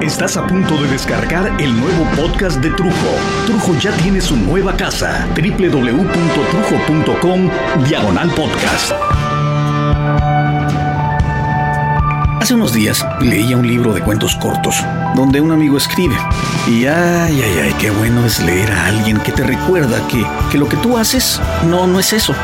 Estás a punto de descargar el nuevo podcast de Trujo. Trujo ya tiene su nueva casa, www.trujo.com, diagonal podcast. Hace unos días leía un libro de cuentos cortos donde un amigo escribe. Y ay, ay, ay, qué bueno es leer a alguien que te recuerda que, que lo que tú haces no, no es eso.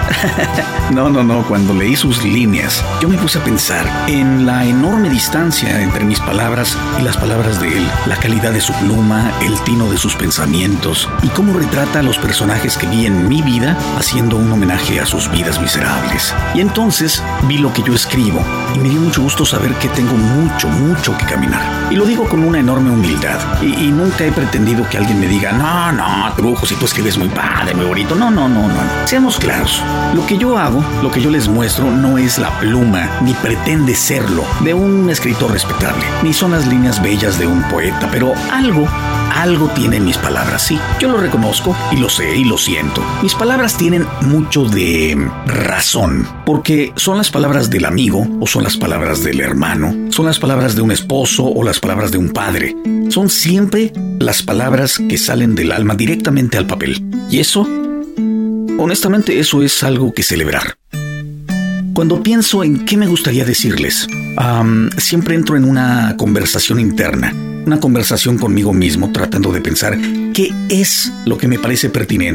no, no, no, cuando leí sus líneas, yo me puse a pensar en la enorme distancia entre mis palabras y las palabras de él, la calidad de su pluma, el tino de sus pensamientos y cómo retrata a los personajes que vi en mi vida haciendo un homenaje a sus vidas miserables. Y entonces vi lo que yo escribo y me dio mucho gusto saber que tengo mucho, mucho que caminar. Y lo digo con una enorme humildad. Y, y nunca he pretendido que alguien me diga, no, no, trujo, si tú escribes muy padre, muy bonito. No, no, no, no. Seamos claros. Lo que yo hago, lo que yo les muestro, no es la pluma, ni pretende serlo, de un escritor respetable, ni son las líneas bellas de un poeta, pero algo algo tienen mis palabras, sí. Yo lo reconozco y lo sé y lo siento. Mis palabras tienen mucho de razón, porque son las palabras del amigo o son las palabras del hermano, son las palabras de un esposo o las palabras de un padre. Son siempre las palabras que salen del alma directamente al papel. Y eso, honestamente, eso es algo que celebrar. Cuando pienso en qué me gustaría decirles, siempre entro en una conversación interna una conversación conmigo mismo tratando de pensar qué es lo que me parece pertinente